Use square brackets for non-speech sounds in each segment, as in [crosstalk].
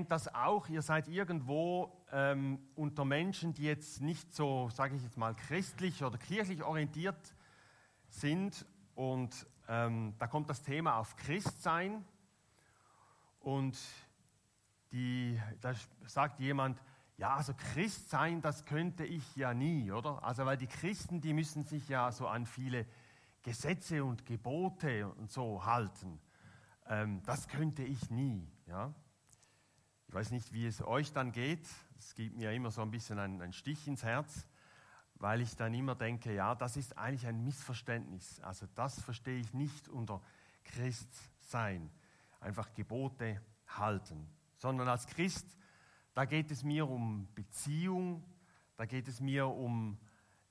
kennt das auch. Ihr seid irgendwo ähm, unter Menschen, die jetzt nicht so, sage ich jetzt mal, christlich oder kirchlich orientiert sind. Und ähm, da kommt das Thema auf Christsein. Und die, da sagt jemand, ja, also Christ sein, das könnte ich ja nie, oder? Also weil die Christen, die müssen sich ja so an viele Gesetze und Gebote und so halten. Ähm, das könnte ich nie, ja? Ich weiß nicht, wie es euch dann geht. Es gibt mir immer so ein bisschen einen, Stich ins Herz, weil ich dann immer denke, ja, das ist eigentlich ein Missverständnis. Also das verstehe ich nicht unter Christ sein, einfach Gebote halten, sondern als Christ, da geht es mir um Beziehung, da geht es mir um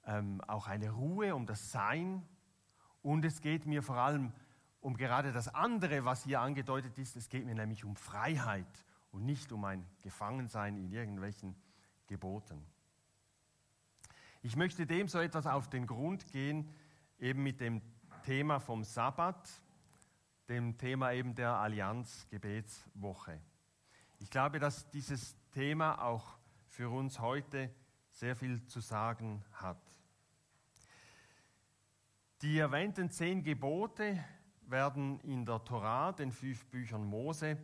ähm, auch eine Ruhe, um das Sein und es geht mir vor allem um gerade das andere, was hier angedeutet ist. Es geht mir nämlich um Freiheit und nicht um ein Gefangensein in irgendwelchen Geboten. Ich möchte dem so etwas auf den Grund gehen, eben mit dem Thema vom Sabbat, dem Thema eben der Allianz-Gebetswoche. Ich glaube, dass dieses Thema auch für uns heute sehr viel zu sagen hat. Die erwähnten zehn Gebote werden in der Torah, den fünf Büchern Mose,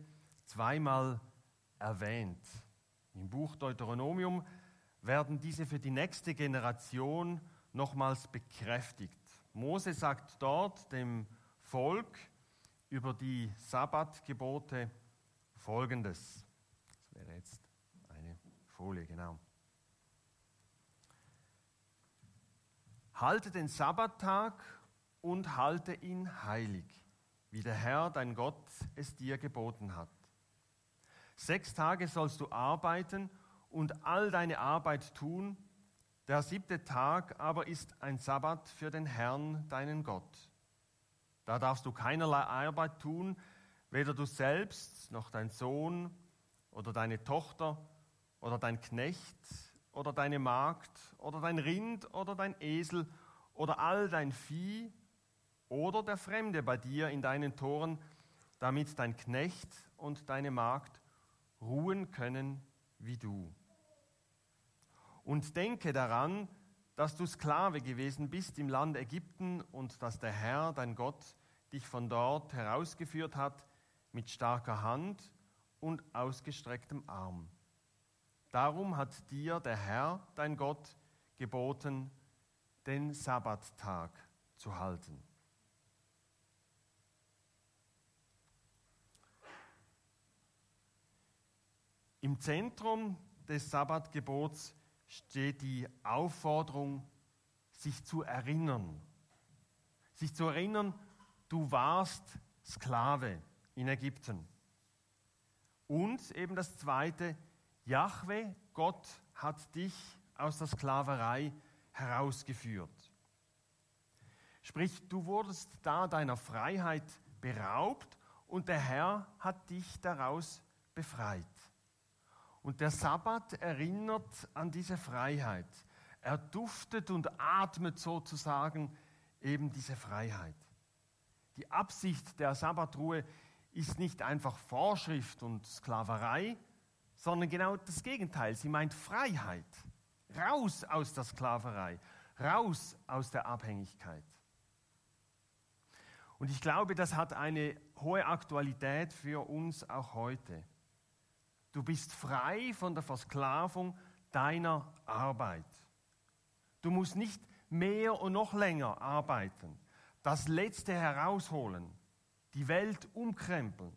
zweimal erwähnt. Im Buch Deuteronomium werden diese für die nächste Generation nochmals bekräftigt. Mose sagt dort dem Volk über die Sabbatgebote Folgendes. Das wäre jetzt eine Folie, genau. Halte den Sabbattag und halte ihn heilig, wie der Herr, dein Gott, es dir geboten hat. Sechs Tage sollst du arbeiten und all deine Arbeit tun. Der siebte Tag aber ist ein Sabbat für den Herrn, deinen Gott. Da darfst du keinerlei Arbeit tun, weder du selbst noch dein Sohn oder deine Tochter oder dein Knecht oder deine Magd oder dein Rind oder dein Esel oder all dein Vieh oder der Fremde bei dir in deinen Toren, damit dein Knecht und deine Magd ruhen können wie du. Und denke daran, dass du Sklave gewesen bist im Land Ägypten und dass der Herr, dein Gott, dich von dort herausgeführt hat mit starker Hand und ausgestrecktem Arm. Darum hat dir der Herr, dein Gott, geboten, den Sabbattag zu halten. Im Zentrum des Sabbatgebots steht die Aufforderung, sich zu erinnern. Sich zu erinnern, du warst Sklave in Ägypten. Und eben das Zweite, Jahwe, Gott hat dich aus der Sklaverei herausgeführt. Sprich, du wurdest da deiner Freiheit beraubt und der Herr hat dich daraus befreit. Und der Sabbat erinnert an diese Freiheit. Er duftet und atmet sozusagen eben diese Freiheit. Die Absicht der Sabbatruhe ist nicht einfach Vorschrift und Sklaverei, sondern genau das Gegenteil. Sie meint Freiheit. Raus aus der Sklaverei, raus aus der Abhängigkeit. Und ich glaube, das hat eine hohe Aktualität für uns auch heute. Du bist frei von der Versklavung deiner Arbeit. Du musst nicht mehr und noch länger arbeiten, das Letzte herausholen, die Welt umkrempeln.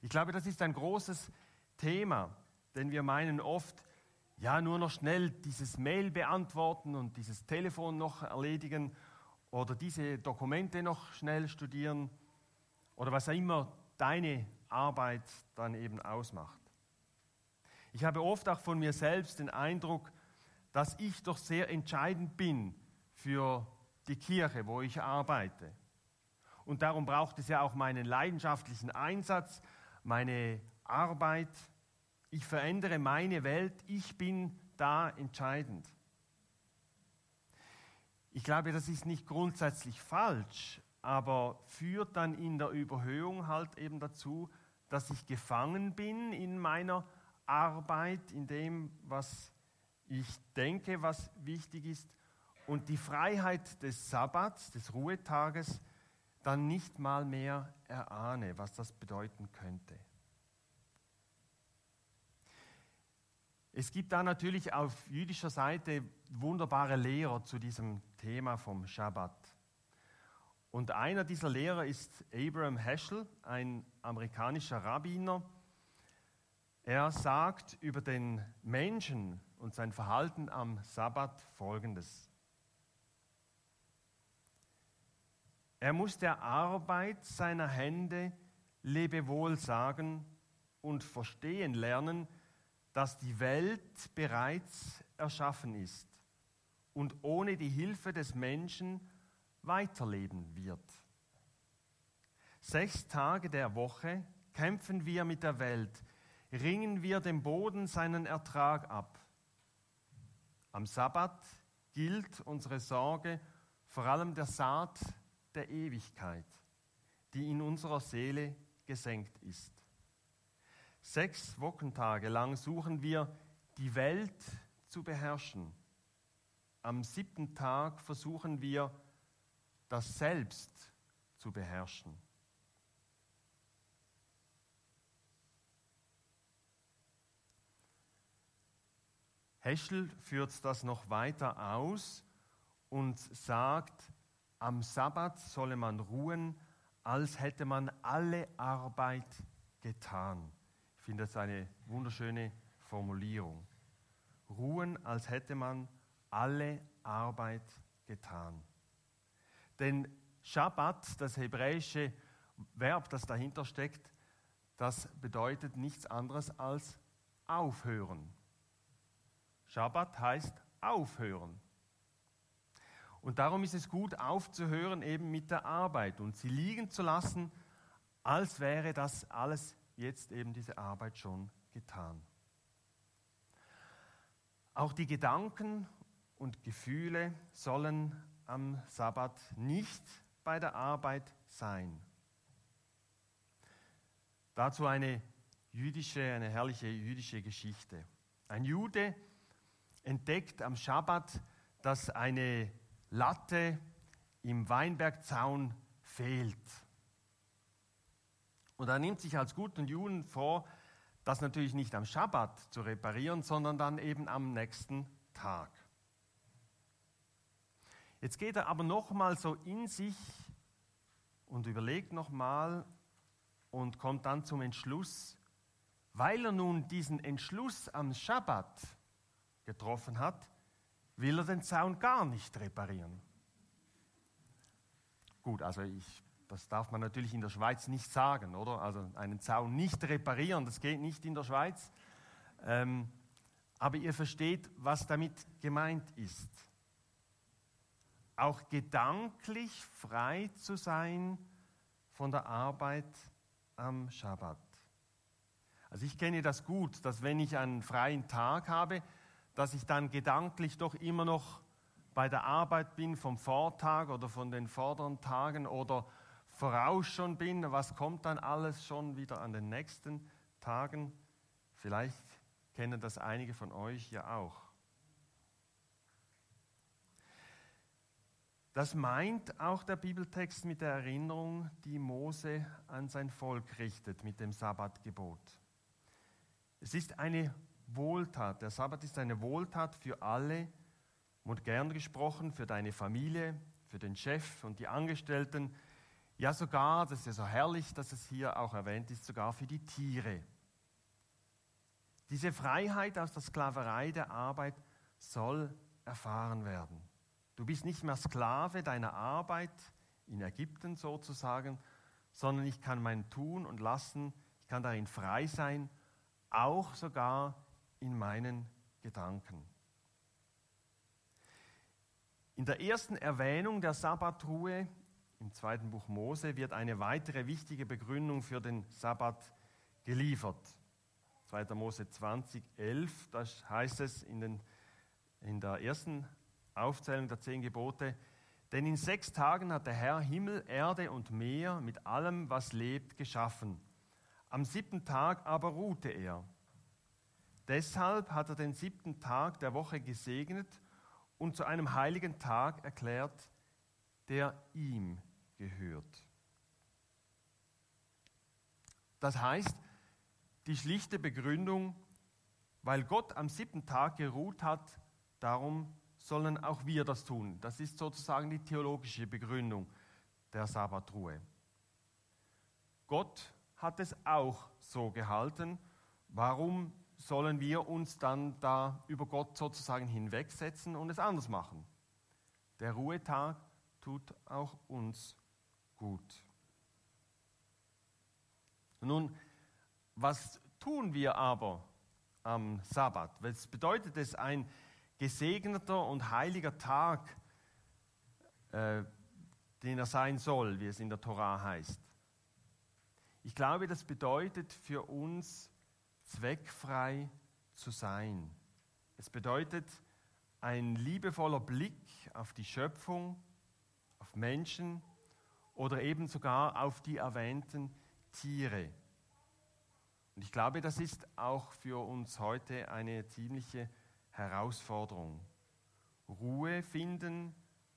Ich glaube, das ist ein großes Thema, denn wir meinen oft, ja, nur noch schnell dieses Mail beantworten und dieses Telefon noch erledigen oder diese Dokumente noch schnell studieren oder was auch immer deine Arbeit dann eben ausmacht. Ich habe oft auch von mir selbst den Eindruck, dass ich doch sehr entscheidend bin für die Kirche, wo ich arbeite. Und darum braucht es ja auch meinen leidenschaftlichen Einsatz, meine Arbeit. Ich verändere meine Welt, ich bin da entscheidend. Ich glaube, das ist nicht grundsätzlich falsch, aber führt dann in der Überhöhung halt eben dazu, dass ich gefangen bin in meiner Arbeit, in dem, was ich denke, was wichtig ist, und die Freiheit des Sabbats, des Ruhetages, dann nicht mal mehr erahne, was das bedeuten könnte. Es gibt da natürlich auf jüdischer Seite wunderbare Lehrer zu diesem Thema vom Schabbat. Und einer dieser Lehrer ist Abraham Heschel, ein amerikanischer Rabbiner. Er sagt über den Menschen und sein Verhalten am Sabbat Folgendes. Er muss der Arbeit seiner Hände Lebewohl sagen und verstehen lernen, dass die Welt bereits erschaffen ist und ohne die Hilfe des Menschen weiterleben wird. Sechs Tage der Woche kämpfen wir mit der Welt, ringen wir dem Boden seinen Ertrag ab. Am Sabbat gilt unsere Sorge vor allem der Saat der Ewigkeit, die in unserer Seele gesenkt ist. Sechs Wochentage lang suchen wir, die Welt zu beherrschen. Am siebten Tag versuchen wir, das Selbst zu beherrschen. Heschel führt das noch weiter aus und sagt, am Sabbat solle man ruhen, als hätte man alle Arbeit getan. Ich finde das eine wunderschöne Formulierung. Ruhen, als hätte man alle Arbeit getan. Denn Shabbat, das hebräische Verb, das dahinter steckt, das bedeutet nichts anderes als aufhören. Shabbat heißt aufhören. Und darum ist es gut aufzuhören eben mit der Arbeit und sie liegen zu lassen, als wäre das alles jetzt eben diese Arbeit schon getan. Auch die Gedanken und Gefühle sollen am Sabbat nicht bei der Arbeit sein. Dazu eine jüdische, eine herrliche jüdische Geschichte. Ein Jude entdeckt am Schabbat, dass eine Latte im Weinbergzaun fehlt. Und er nimmt sich als guten Juden vor, das natürlich nicht am Schabbat zu reparieren, sondern dann eben am nächsten Tag. Jetzt geht er aber nochmal so in sich und überlegt nochmal und kommt dann zum Entschluss, weil er nun diesen Entschluss am Schabbat getroffen hat, will er den Zaun gar nicht reparieren. Gut, also ich, das darf man natürlich in der Schweiz nicht sagen, oder? Also einen Zaun nicht reparieren, das geht nicht in der Schweiz. Ähm, aber ihr versteht, was damit gemeint ist. Auch gedanklich frei zu sein von der Arbeit am Schabbat. Also ich kenne das gut, dass wenn ich einen freien Tag habe, dass ich dann gedanklich doch immer noch bei der Arbeit bin vom Vortag oder von den vorderen Tagen oder voraus schon bin, was kommt dann alles schon wieder an den nächsten Tagen. Vielleicht kennen das einige von euch ja auch. Das meint auch der Bibeltext mit der Erinnerung, die Mose an sein Volk richtet mit dem Sabbatgebot. Es ist eine Wohltat. Der Sabbat ist eine Wohltat für alle, modern gesprochen, für deine Familie, für den Chef und die Angestellten. Ja, sogar, das ist ja so herrlich, dass es hier auch erwähnt ist, sogar für die Tiere. Diese Freiheit aus der Sklaverei der Arbeit soll erfahren werden. Du bist nicht mehr Sklave deiner Arbeit in Ägypten sozusagen, sondern ich kann mein Tun und Lassen, ich kann darin frei sein, auch sogar in meinen Gedanken. In der ersten Erwähnung der Sabbatruhe im zweiten Buch Mose wird eine weitere wichtige Begründung für den Sabbat geliefert. 2. Mose 20, 11, da heißt es in, den, in der ersten Aufzählung der zehn Gebote, denn in sechs Tagen hat der Herr Himmel, Erde und Meer mit allem, was lebt, geschaffen. Am siebten Tag aber ruhte er. Deshalb hat er den siebten Tag der Woche gesegnet und zu einem heiligen Tag erklärt, der ihm gehört. Das heißt, die schlichte Begründung, weil Gott am siebten Tag geruht hat, darum sollen auch wir das tun. Das ist sozusagen die theologische Begründung der Sabbatruhe. Gott hat es auch so gehalten. Warum sollen wir uns dann da über Gott sozusagen hinwegsetzen und es anders machen? Der Ruhetag tut auch uns gut. Nun, was tun wir aber am Sabbat? Was bedeutet es, ein gesegneter und heiliger Tag, äh, den er sein soll, wie es in der Torah heißt? Ich glaube, das bedeutet für uns zweckfrei zu sein. Es bedeutet ein liebevoller Blick auf die Schöpfung, auf Menschen oder eben sogar auf die erwähnten Tiere. Und ich glaube, das ist auch für uns heute eine ziemliche Herausforderung. Ruhe finden,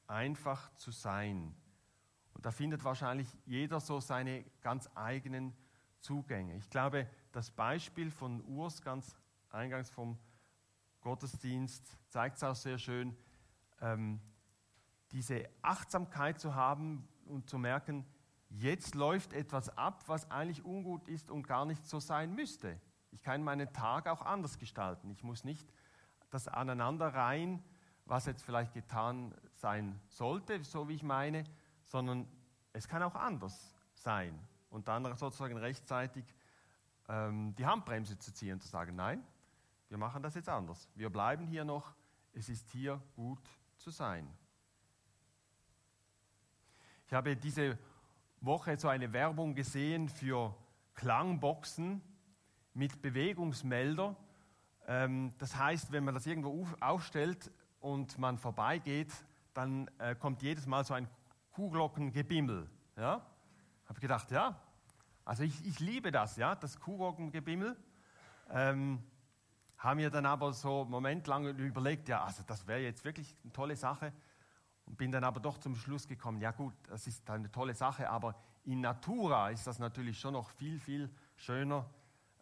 einfach zu sein. Und da findet wahrscheinlich jeder so seine ganz eigenen Zugänge. Ich glaube, das Beispiel von Urs ganz eingangs vom Gottesdienst zeigt es auch sehr schön, ähm, diese Achtsamkeit zu haben und zu merken, jetzt läuft etwas ab, was eigentlich ungut ist und gar nicht so sein müsste. Ich kann meinen Tag auch anders gestalten. Ich muss nicht das Aneinanderreihen, was jetzt vielleicht getan sein sollte, so wie ich meine, sondern es kann auch anders sein. Und dann sozusagen rechtzeitig ähm, die Handbremse zu ziehen und zu sagen, nein, wir machen das jetzt anders. Wir bleiben hier noch, es ist hier gut zu sein. Ich habe diese Woche so eine Werbung gesehen für Klangboxen mit Bewegungsmelder. Ähm, das heißt, wenn man das irgendwo aufstellt und man vorbeigeht, dann äh, kommt jedes Mal so ein Kuhglockengebimmel. Ja? Habe gedacht, ja, also ich, ich, liebe das, ja, das Kuhglockengebimmel. Ähm, haben wir dann aber so einen Moment lang überlegt, ja, also das wäre jetzt wirklich eine tolle Sache. Und bin dann aber doch zum Schluss gekommen, ja gut, das ist eine tolle Sache, aber in Natura ist das natürlich schon noch viel, viel schöner.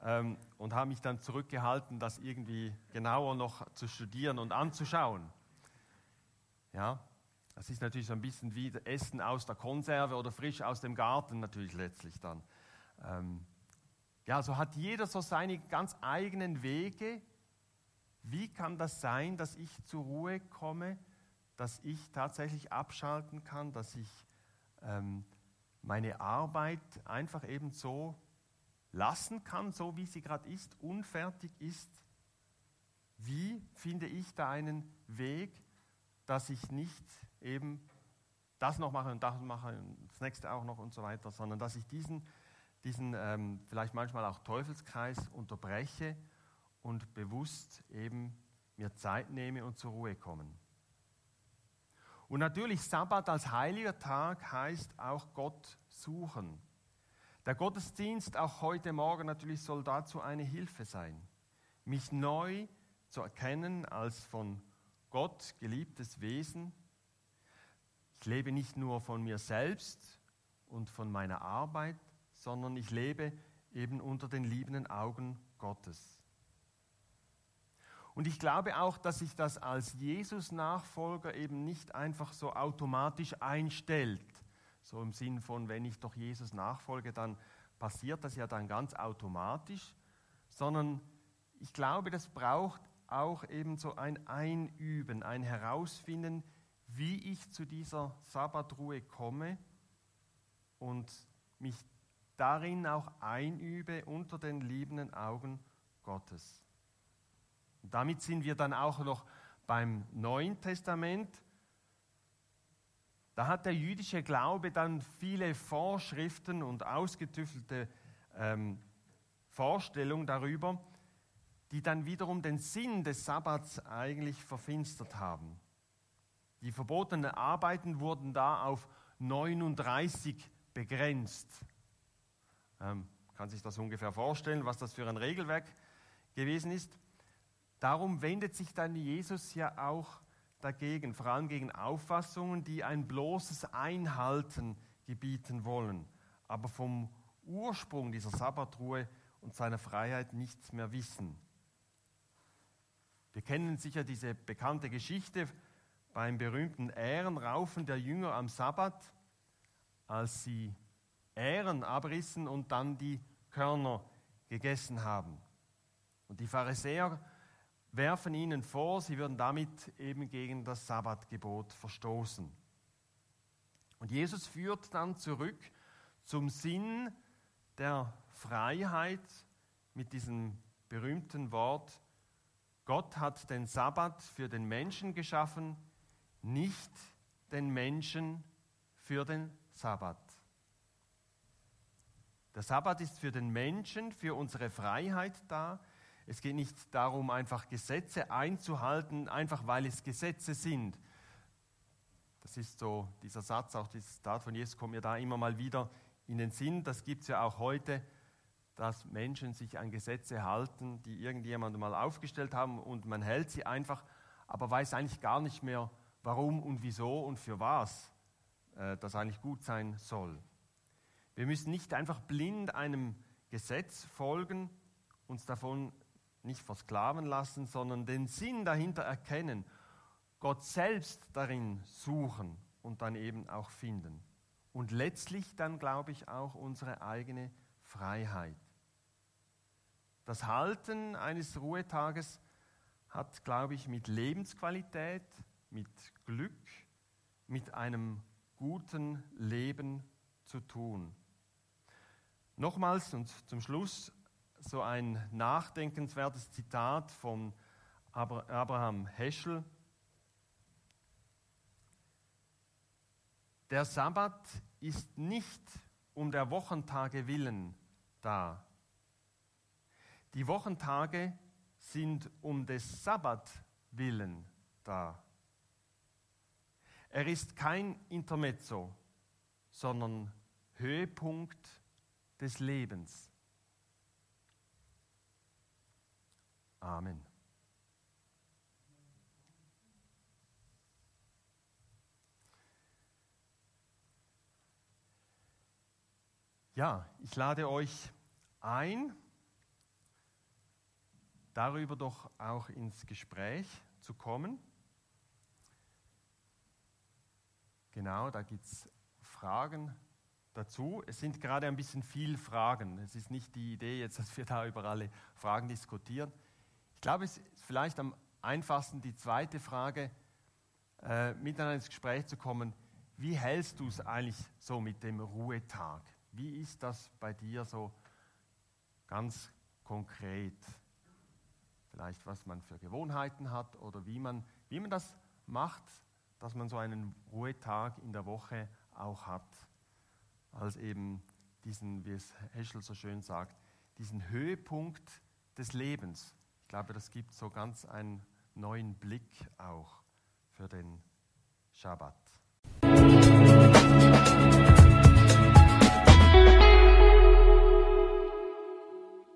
Ähm, und habe mich dann zurückgehalten, das irgendwie genauer noch zu studieren und anzuschauen. Ja, das ist natürlich so ein bisschen wie Essen aus der Konserve oder frisch aus dem Garten natürlich letztlich dann. Ähm, ja, so hat jeder so seine ganz eigenen Wege. Wie kann das sein, dass ich zur Ruhe komme, dass ich tatsächlich abschalten kann, dass ich ähm, meine Arbeit einfach eben so lassen kann, so wie sie gerade ist, unfertig ist? Wie finde ich da einen Weg, dass ich nicht eben das noch mache und das mache und das nächste auch noch und so weiter, sondern dass ich diesen, diesen ähm, vielleicht manchmal auch Teufelskreis unterbreche und bewusst eben mir Zeit nehme und zur Ruhe komme. Und natürlich Sabbat als heiliger Tag heißt auch Gott suchen. Der Gottesdienst auch heute Morgen natürlich soll dazu eine Hilfe sein, mich neu zu erkennen als von Gott geliebtes Wesen ich lebe nicht nur von mir selbst und von meiner Arbeit, sondern ich lebe eben unter den liebenden Augen Gottes. Und ich glaube auch, dass sich das als Jesus-Nachfolger eben nicht einfach so automatisch einstellt. So im Sinn von, wenn ich doch Jesus nachfolge, dann passiert das ja dann ganz automatisch, sondern ich glaube, das braucht auch eben so ein Einüben, ein Herausfinden, wie ich zu dieser Sabbatruhe komme und mich darin auch einübe unter den liebenden Augen Gottes. Und damit sind wir dann auch noch beim Neuen Testament. Da hat der jüdische Glaube dann viele Vorschriften und ausgetüftelte ähm, Vorstellungen darüber, die dann wiederum den Sinn des Sabbats eigentlich verfinstert haben. Die verbotenen Arbeiten wurden da auf 39 begrenzt. Ähm, kann sich das ungefähr vorstellen, was das für ein Regelwerk gewesen ist. Darum wendet sich dann Jesus ja auch dagegen, vor allem gegen Auffassungen, die ein bloßes Einhalten gebieten wollen, aber vom Ursprung dieser Sabbatruhe und seiner Freiheit nichts mehr wissen. Wir kennen sicher diese bekannte Geschichte beim berühmten Ehrenraufen der Jünger am Sabbat, als sie Ähren abrissen und dann die Körner gegessen haben. Und die Pharisäer werfen ihnen vor, sie würden damit eben gegen das Sabbatgebot verstoßen. Und Jesus führt dann zurück zum Sinn der Freiheit mit diesem berühmten Wort, Gott hat den Sabbat für den Menschen geschaffen, nicht den Menschen für den Sabbat. Der Sabbat ist für den Menschen, für unsere Freiheit da. Es geht nicht darum, einfach Gesetze einzuhalten, einfach weil es Gesetze sind. Das ist so, dieser Satz, auch dieses Zitat von Jesus kommt mir da immer mal wieder in den Sinn. Das gibt es ja auch heute, dass Menschen sich an Gesetze halten, die irgendjemand mal aufgestellt haben und man hält sie einfach, aber weiß eigentlich gar nicht mehr, warum und wieso und für was äh, das eigentlich gut sein soll. Wir müssen nicht einfach blind einem Gesetz folgen, uns davon nicht versklaven lassen, sondern den Sinn dahinter erkennen, Gott selbst darin suchen und dann eben auch finden. Und letztlich dann, glaube ich, auch unsere eigene Freiheit. Das Halten eines Ruhetages hat, glaube ich, mit Lebensqualität, mit Glück, mit einem guten Leben zu tun. Nochmals und zum Schluss so ein nachdenkenswertes Zitat von Abraham Heschel. Der Sabbat ist nicht um der Wochentage willen da. Die Wochentage sind um des Sabbat willen da. Er ist kein Intermezzo, sondern Höhepunkt des Lebens. Amen. Ja, ich lade euch ein, darüber doch auch ins Gespräch zu kommen. Genau, da gibt es Fragen dazu. Es sind gerade ein bisschen viel Fragen. Es ist nicht die Idee jetzt, [laughs] dass wir da über alle Fragen diskutieren. Ich glaube, es ist vielleicht am einfachsten die zweite Frage, äh, miteinander ins Gespräch zu kommen. Wie hältst du es eigentlich so mit dem Ruhetag? Wie ist das bei dir so ganz konkret? Vielleicht was man für Gewohnheiten hat oder wie man, wie man das macht, dass man so einen Ruhetag in der Woche auch hat als eben diesen, wie es Heschel so schön sagt, diesen Höhepunkt des Lebens. Ich glaube, das gibt so ganz einen neuen Blick auch für den Schabbat.